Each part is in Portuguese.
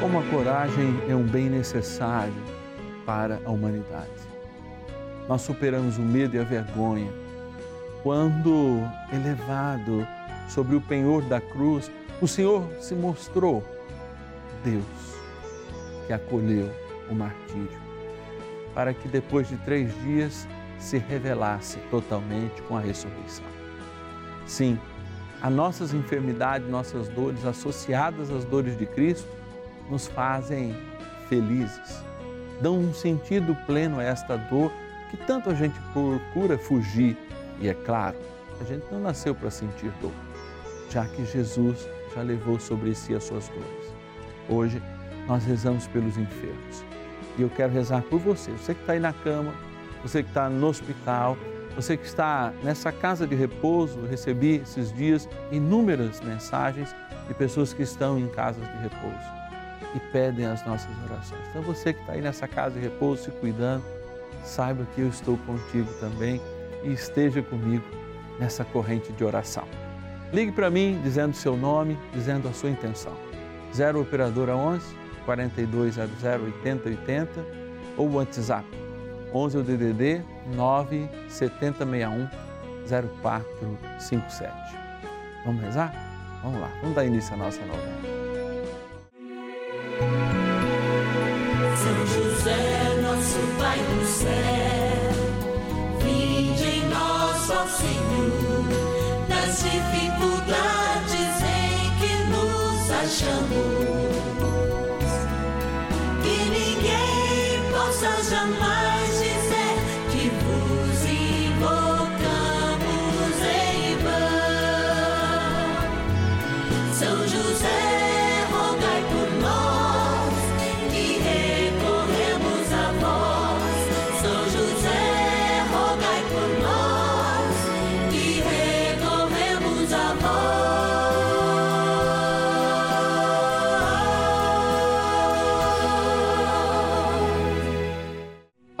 Como a coragem é um bem necessário para a humanidade. Nós superamos o medo e a vergonha quando, elevado sobre o penhor da cruz, o Senhor se mostrou Deus que acolheu o martírio, para que depois de três dias se revelasse totalmente com a ressurreição. Sim, as nossas enfermidades, nossas dores associadas às dores de Cristo nos fazem felizes, dão um sentido pleno a esta dor que tanto a gente procura fugir. E é claro, a gente não nasceu para sentir dor, já que Jesus já levou sobre si as suas dores. Hoje nós rezamos pelos enfermos. E eu quero rezar por você, você que está aí na cama, você que está no hospital, você que está nessa casa de repouso, recebi esses dias inúmeras mensagens de pessoas que estão em casas de repouso e pedem as nossas orações. Então você que está aí nessa casa de repouso, se cuidando, saiba que eu estou contigo também e esteja comigo nessa corrente de oração. Ligue para mim dizendo seu nome, dizendo a sua intenção. 0 Operadora 11 4200 8080 ou WhatsApp 11 o DDD 9 7061 0457. Vamos rezar? Vamos lá, vamos dar início à nossa novena. Céu, vinde em nós, ó Senhor, nas dificuldades em que nos achamos. Que ninguém possa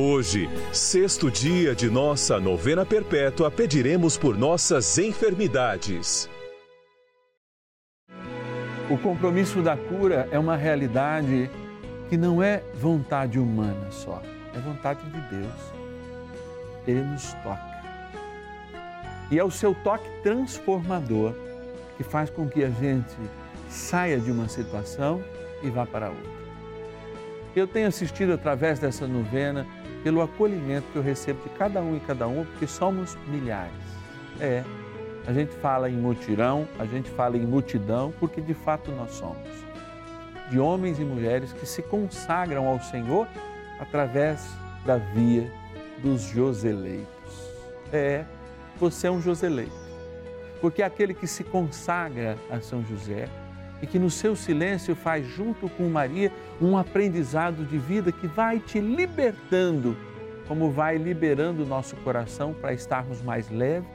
Hoje, sexto dia de nossa novena perpétua, pediremos por nossas enfermidades. O compromisso da cura é uma realidade que não é vontade humana só, é vontade de Deus. Ele nos toca. E é o seu toque transformador que faz com que a gente saia de uma situação e vá para outra. Eu tenho assistido através dessa novena pelo acolhimento que eu recebo de cada um e cada um, porque somos milhares. É, a gente fala em mutirão, a gente fala em multidão, porque de fato nós somos. De homens e mulheres que se consagram ao Senhor através da via dos Joseleitos. É, você é um Joseleito, porque aquele que se consagra a São José e que no seu silêncio faz junto com Maria um aprendizado de vida que vai te libertando, como vai liberando o nosso coração para estarmos mais leves,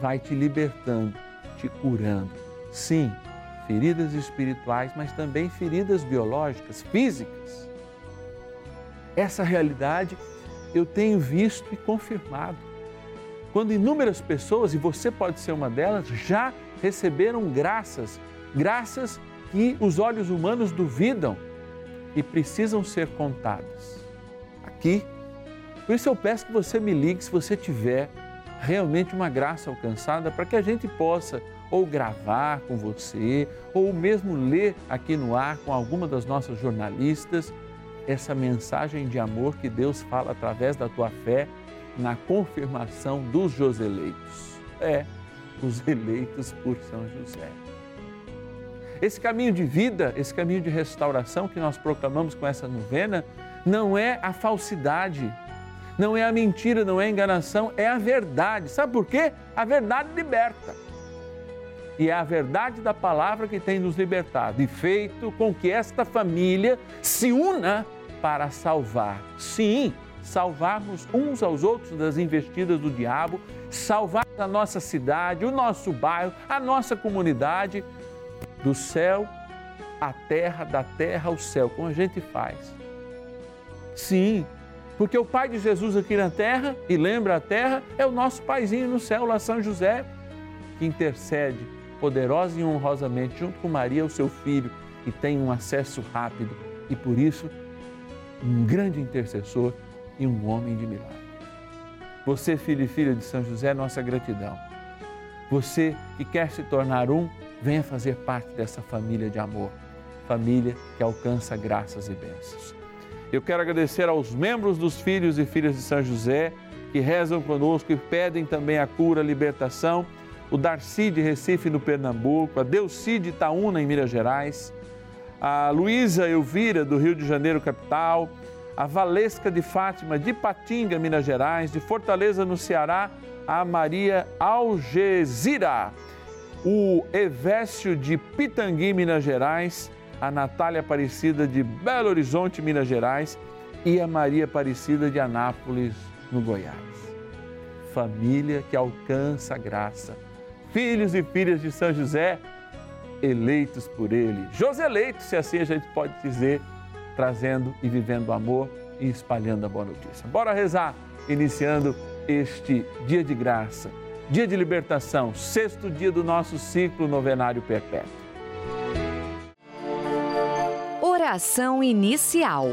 vai te libertando, te curando. Sim, feridas espirituais, mas também feridas biológicas, físicas. Essa realidade eu tenho visto e confirmado. Quando inúmeras pessoas, e você pode ser uma delas, já receberam graças, graças que os olhos humanos duvidam e precisam ser contadas. Aqui, por isso eu peço que você me ligue se você tiver realmente uma graça alcançada para que a gente possa ou gravar com você, ou mesmo ler aqui no ar com alguma das nossas jornalistas, essa mensagem de amor que Deus fala através da tua fé na confirmação dos Joseleitos. É, os eleitos por São José. Esse caminho de vida, esse caminho de restauração que nós proclamamos com essa novena, não é a falsidade, não é a mentira, não é a enganação, é a verdade. Sabe por quê? A verdade liberta. E é a verdade da palavra que tem nos libertado e feito com que esta família se una para salvar. Sim, salvarmos uns aos outros das investidas do diabo, salvar a nossa cidade, o nosso bairro, a nossa comunidade, do céu à terra, da terra ao céu, como a gente faz. Sim, porque o Pai de Jesus aqui na terra, e lembra a terra, é o nosso paizinho no céu, lá São José, que intercede poderosa e honrosamente junto com Maria, o seu filho, e tem um acesso rápido e por isso um grande intercessor e um homem de milagre. Você, filho e filha de São José, nossa gratidão. Você que quer se tornar um, venha fazer parte dessa família de amor, família que alcança graças e bênçãos. Eu quero agradecer aos membros dos filhos e filhas de São José que rezam conosco e pedem também a cura, a libertação. O Darcy de Recife, no Pernambuco, a Delci de Itaúna, em Minas Gerais, a Luísa Elvira, do Rio de Janeiro, capital, a Valesca de Fátima, de Patinga, Minas Gerais, de Fortaleza, no Ceará, a Maria Algesira, o Evécio de Pitangui, Minas Gerais, a Natália Aparecida de Belo Horizonte, Minas Gerais e a Maria Aparecida de Anápolis, no Goiás. Família que alcança a graça filhos e filhas de São José, eleitos por Ele. Joseleitos, se assim a gente pode dizer, trazendo e vivendo amor e espalhando a boa notícia. Bora rezar, iniciando este dia de graça, dia de libertação, sexto dia do nosso ciclo novenário perpétuo. Oração inicial.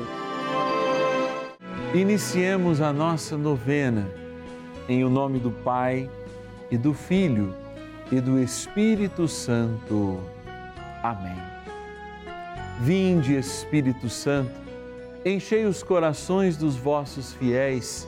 Iniciemos a nossa novena em o nome do Pai e do Filho e do Espírito Santo. Amém. Vinde, Espírito Santo, enchei os corações dos vossos fiéis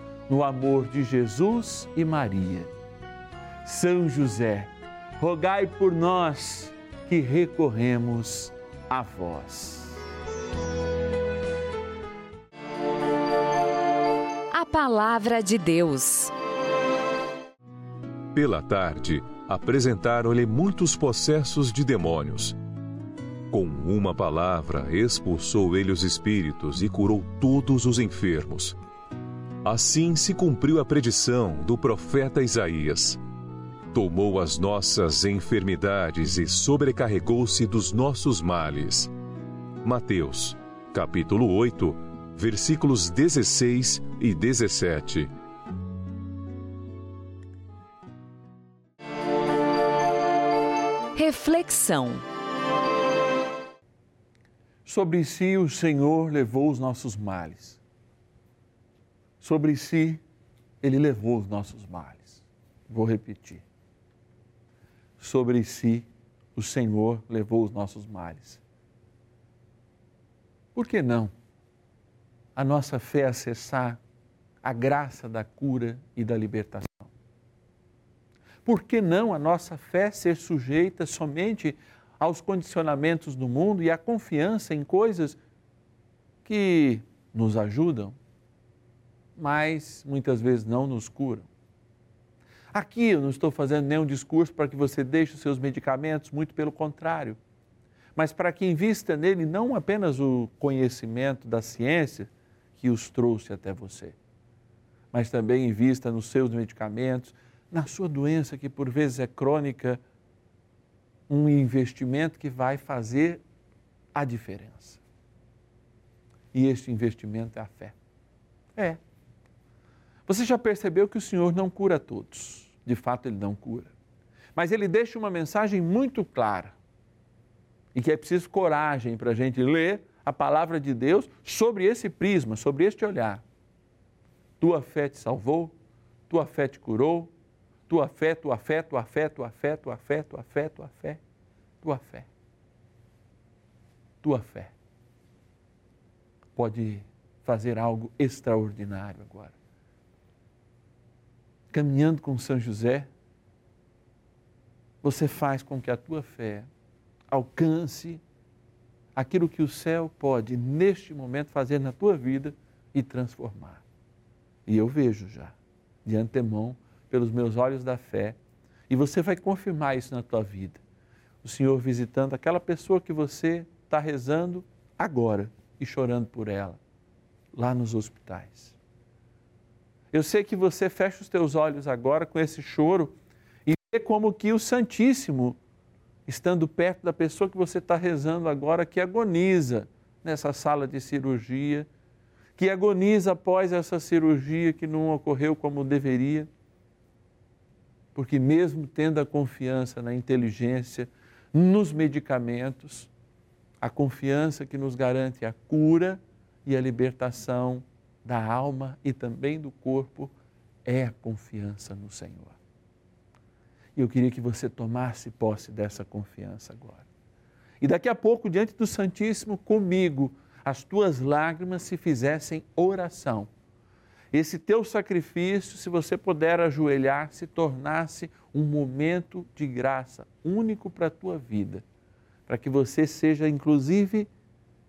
no amor de Jesus e Maria. São José, rogai por nós que recorremos a vós. Palavra de Deus. Pela tarde, apresentaram-lhe muitos possessos de demônios. Com uma palavra, expulsou ele os espíritos e curou todos os enfermos. Assim se cumpriu a predição do profeta Isaías. Tomou as nossas enfermidades e sobrecarregou-se dos nossos males. Mateus, capítulo 8, versículos 16 e 17. Reflexão. Sobre si o Senhor levou os nossos males. Sobre si ele levou os nossos males. Vou repetir. Sobre si o Senhor levou os nossos males. Por que não a nossa fé acessar a graça da cura e da libertação? Por que não a nossa fé ser sujeita somente aos condicionamentos do mundo e à confiança em coisas que nos ajudam, mas muitas vezes não nos curam? Aqui eu não estou fazendo nenhum discurso para que você deixe os seus medicamentos, muito pelo contrário, mas para que invista nele não apenas o conhecimento da ciência que os trouxe até você, mas também invista nos seus medicamentos na sua doença, que por vezes é crônica, um investimento que vai fazer a diferença. E este investimento é a fé. É. Você já percebeu que o Senhor não cura todos. De fato, Ele não cura. Mas Ele deixa uma mensagem muito clara. E que é preciso coragem para a gente ler a palavra de Deus sobre esse prisma, sobre este olhar. Tua fé te salvou, tua fé te curou, tua fé, tua fé, tua fé, tua fé, tua fé, tua fé, tua fé, tua fé. Tua fé pode fazer algo extraordinário agora. Caminhando com São José, você faz com que a tua fé alcance aquilo que o céu pode, neste momento, fazer na tua vida e transformar. E eu vejo já, de antemão, pelos meus olhos da fé, e você vai confirmar isso na tua vida. O Senhor visitando aquela pessoa que você está rezando agora e chorando por ela, lá nos hospitais. Eu sei que você fecha os teus olhos agora com esse choro e vê como que o Santíssimo, estando perto da pessoa que você está rezando agora, que agoniza nessa sala de cirurgia, que agoniza após essa cirurgia que não ocorreu como deveria porque, mesmo tendo a confiança na inteligência, nos medicamentos, a confiança que nos garante a cura e a libertação da alma e também do corpo é a confiança no Senhor. E eu queria que você tomasse posse dessa confiança agora. E daqui a pouco, diante do Santíssimo, comigo, as tuas lágrimas se fizessem oração esse teu sacrifício, se você puder ajoelhar, se tornasse um momento de graça único para a tua vida, para que você seja, inclusive,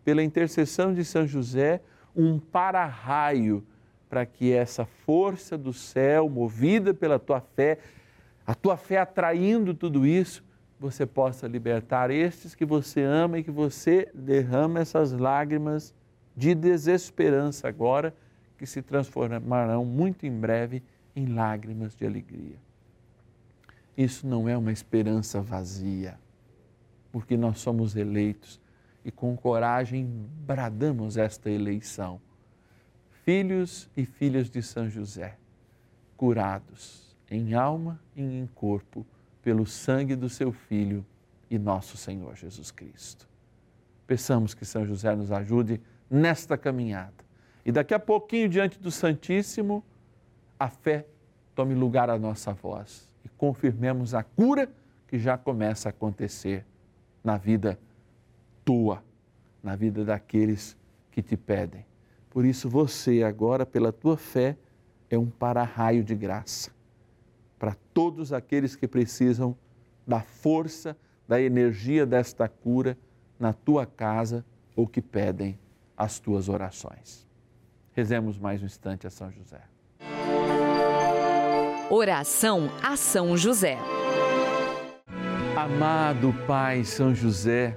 pela intercessão de São José, um para-raio para que essa força do céu, movida pela tua fé, a tua fé atraindo tudo isso, você possa libertar estes que você ama e que você derrama essas lágrimas de desesperança agora que se transformarão muito em breve em lágrimas de alegria. Isso não é uma esperança vazia, porque nós somos eleitos e com coragem bradamos esta eleição. Filhos e filhas de São José, curados em alma e em corpo pelo sangue do seu Filho e nosso Senhor Jesus Cristo. Peçamos que São José nos ajude nesta caminhada e daqui a pouquinho, diante do Santíssimo, a fé tome lugar à nossa voz e confirmemos a cura que já começa a acontecer na vida tua, na vida daqueles que te pedem. Por isso, você agora, pela tua fé, é um para-raio de graça para todos aqueles que precisam da força, da energia desta cura na tua casa ou que pedem as tuas orações. Rezemos mais um instante a São José. Oração a São José. Amado Pai São José,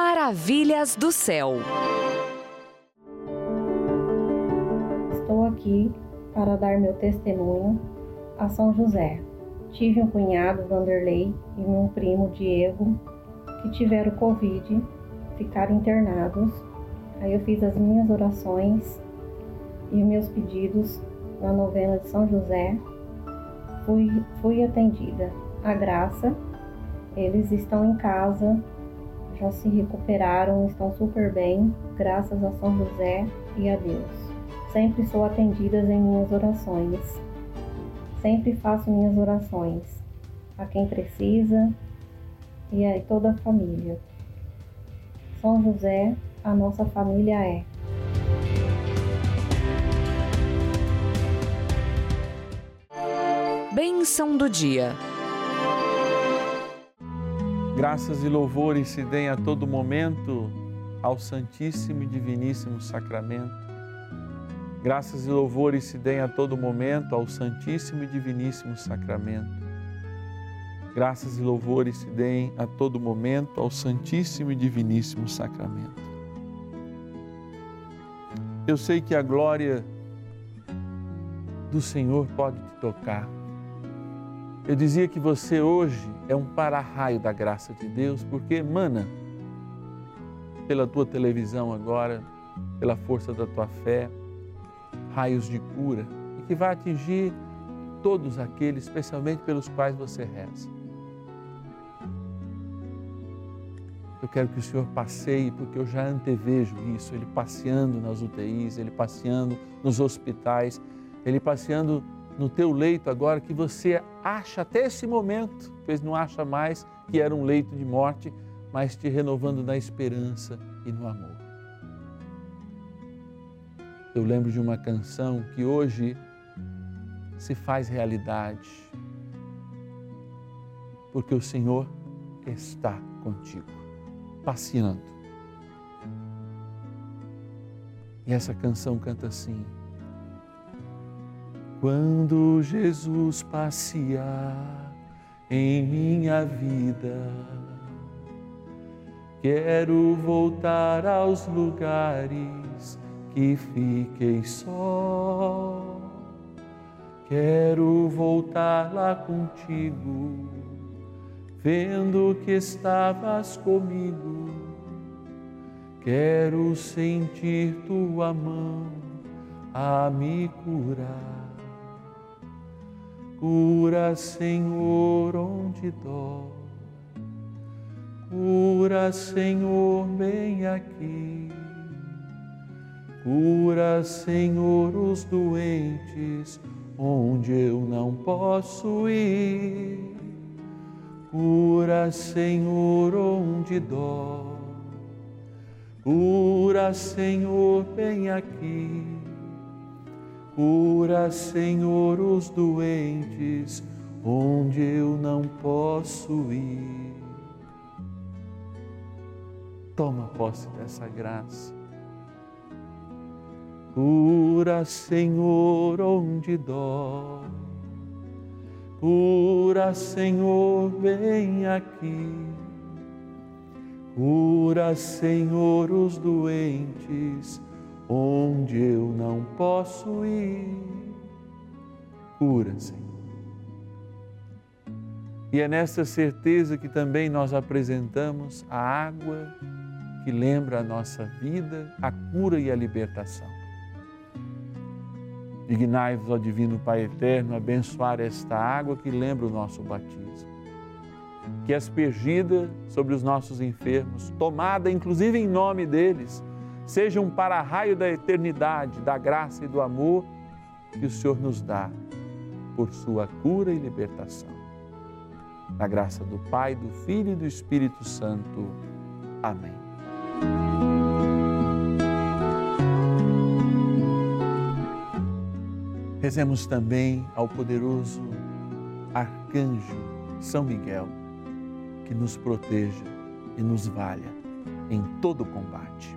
Maravilhas do céu. Estou aqui para dar meu testemunho a São José. Tive um cunhado, Vanderlei, e um primo, Diego, que tiveram Covid, ficaram internados. Aí eu fiz as minhas orações e meus pedidos na novena de São José. Fui, fui atendida. A graça, eles estão em casa já se recuperaram, estão super bem, graças a São José e a Deus. Sempre sou atendida em minhas orações. Sempre faço minhas orações a quem precisa e a toda a família. São José, a nossa família é. Bênção do dia. Graças e louvores se deem a todo momento ao Santíssimo e Diviníssimo Sacramento. Graças e louvores se deem a todo momento ao Santíssimo e Diviníssimo Sacramento. Graças e louvores se deem a todo momento ao Santíssimo e Diviníssimo Sacramento. Eu sei que a glória do Senhor pode te tocar eu dizia que você hoje é um para-raio da graça de Deus, porque emana pela tua televisão agora, pela força da tua fé, raios de cura e que vai atingir todos aqueles, especialmente pelos quais você reza. Eu quero que o Senhor passeie, porque eu já antevejo isso, Ele passeando nas UTIs, Ele passeando nos hospitais, Ele passeando no teu leito agora que você acha até esse momento, pois não acha mais que era um leito de morte, mas te renovando na esperança e no amor. Eu lembro de uma canção que hoje se faz realidade, porque o Senhor está contigo, passeando. E essa canção canta assim: quando Jesus passear em minha vida, quero voltar aos lugares que fiquei só. Quero voltar lá contigo, vendo que estavas comigo. Quero sentir tua mão a me curar Cura, Senhor, onde dói. Cura, Senhor, bem aqui. Cura, Senhor, os doentes onde eu não posso ir. Cura, Senhor, onde dói. Cura, Senhor, bem aqui. Cura, Senhor, os doentes, onde eu não posso ir. Toma posse dessa graça. Cura, Senhor, onde dói. Cura, Senhor, vem aqui. Cura, Senhor, os doentes, onde eu não posso ir. Cura, Senhor. E é nessa certeza que também nós apresentamos a água que lembra a nossa vida, a cura e a libertação. Dignai-vos, ó Divino Pai Eterno, abençoar esta água que lembra o nosso batismo. Que aspergida sobre os nossos enfermos, tomada inclusive em nome deles, seja um para-raio da eternidade, da graça e do amor que o Senhor nos dá por sua cura e libertação. Na graça do Pai, do Filho e do Espírito Santo. Amém. Rezemos também ao poderoso arcanjo São Miguel, que nos proteja e nos valha em todo combate.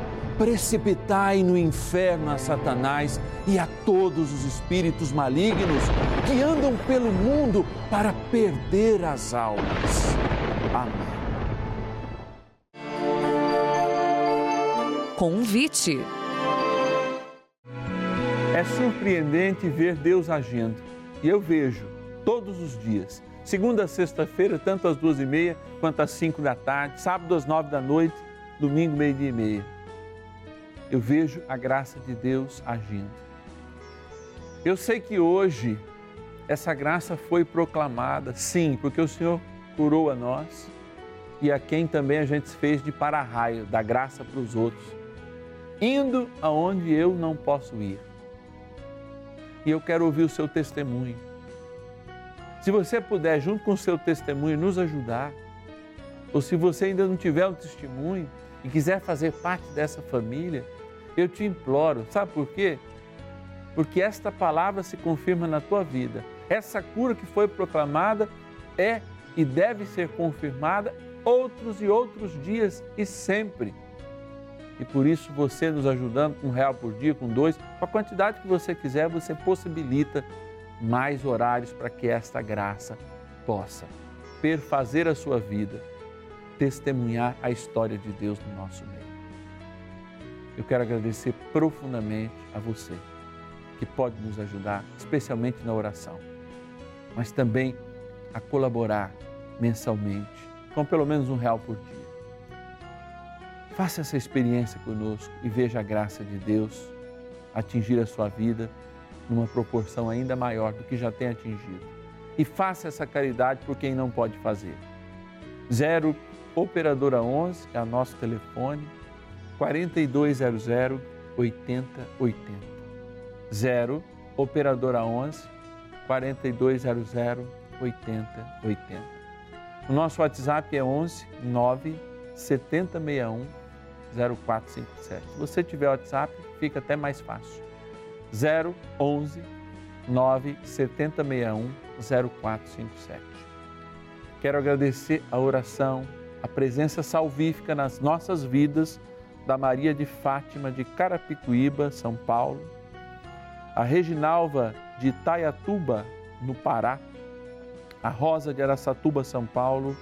precipitai no inferno a Satanás e a todos os espíritos malignos que andam pelo mundo para perder as almas. Amém. Convite. É surpreendente ver Deus agindo. E eu vejo todos os dias. Segunda a sexta-feira, tanto às duas e meia quanto às cinco da tarde, sábado às nove da noite, domingo, meio-dia e meia. Eu vejo a graça de Deus agindo. Eu sei que hoje essa graça foi proclamada, sim, porque o Senhor curou a nós e a quem também a gente fez de para-raio, da graça para os outros, indo aonde eu não posso ir. E eu quero ouvir o seu testemunho se você puder, junto com o seu testemunho, nos ajudar, ou se você ainda não tiver um testemunho e quiser fazer parte dessa família, eu te imploro, sabe por quê? Porque esta palavra se confirma na tua vida. Essa cura que foi proclamada é e deve ser confirmada outros e outros dias e sempre. E por isso você nos ajudando com um real por dia, com dois, com a quantidade que você quiser, você possibilita mais horários para que esta graça possa perfazer a sua vida, testemunhar a história de Deus no nosso meio. Eu quero agradecer profundamente a você que pode nos ajudar, especialmente na oração, mas também a colaborar mensalmente, com pelo menos um real por dia. Faça essa experiência conosco e veja a graça de Deus atingir a sua vida numa proporção ainda maior do que já tem atingido. E faça essa caridade por quem não pode fazer. 0 Operadora 11 é o nosso telefone, 4200 8080. 0 Operadora 11 4200 8080. O nosso WhatsApp é 11 9 7061 0457. Se você tiver WhatsApp, fica até mais fácil. 011 97061 0457. Quero agradecer a oração, a presença salvífica nas nossas vidas da Maria de Fátima de Carapicuíba, São Paulo, a Reginalva de Itaiatuba, no Pará, a Rosa de Araçatuba, São Paulo,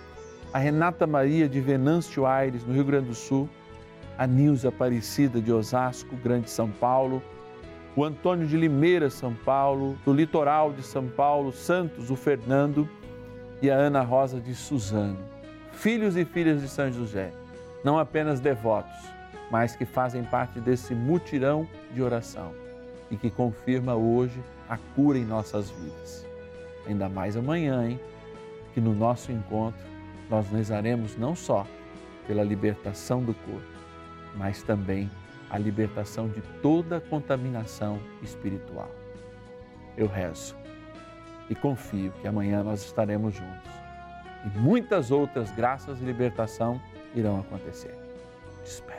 a Renata Maria de Venâncio Aires, no Rio Grande do Sul, a Nilza Aparecida de Osasco, Grande São Paulo, o Antônio de Limeira, São Paulo, do litoral de São Paulo, Santos, o Fernando, e a Ana Rosa de Suzano, filhos e filhas de São José, não apenas devotos, mas que fazem parte desse mutirão de oração e que confirma hoje a cura em nossas vidas. Ainda mais amanhã, hein? Que no nosso encontro nós rezaremos não só pela libertação do corpo, mas também a libertação de toda contaminação espiritual. Eu rezo e confio que amanhã nós estaremos juntos e muitas outras graças e libertação irão acontecer. Te espero.